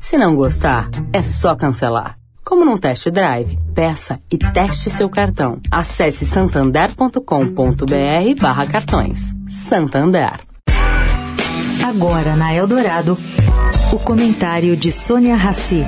Se não gostar, é só cancelar. Como num test drive, peça e teste seu cartão. Acesse santander.com.br barra cartões. Santander. Agora na Eldorado, o comentário de Sônia Rassi.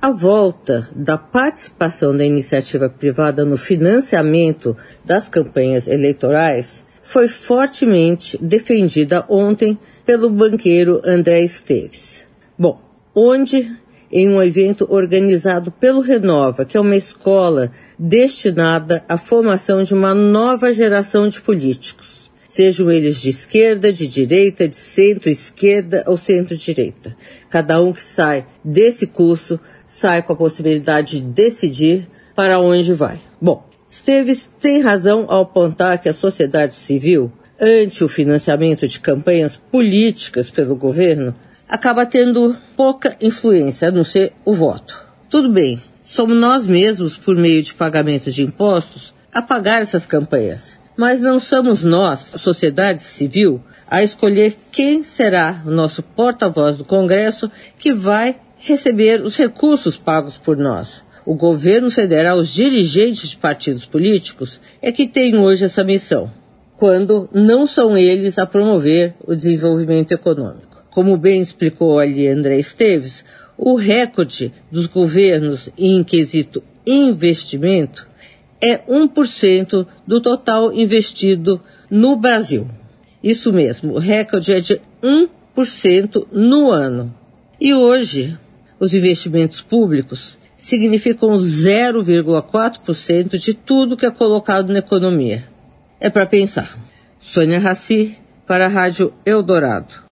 A volta da participação da iniciativa privada no financiamento das campanhas eleitorais foi fortemente defendida ontem pelo banqueiro André Esteves. Bom, onde em um evento organizado pelo Renova, que é uma escola destinada à formação de uma nova geração de políticos, sejam eles de esquerda, de direita, de centro-esquerda ou centro-direita. Cada um que sai desse curso sai com a possibilidade de decidir para onde vai. Bom, Esteves tem razão ao apontar que a sociedade civil, ante o financiamento de campanhas políticas pelo governo, acaba tendo pouca influência, a não ser o voto. Tudo bem, somos nós mesmos, por meio de pagamento de impostos, a pagar essas campanhas. Mas não somos nós, sociedade civil, a escolher quem será o nosso porta-voz do Congresso que vai receber os recursos pagos por nós. O governo federal, os dirigentes de partidos políticos, é que tem hoje essa missão, quando não são eles a promover o desenvolvimento econômico. Como bem explicou ali André Esteves, o recorde dos governos em quesito investimento é 1% do total investido no Brasil. Isso mesmo, o recorde é de 1% no ano. E hoje, os investimentos públicos significam 0,4% de tudo que é colocado na economia. É para pensar. Sônia Raci, para a Rádio Eldorado.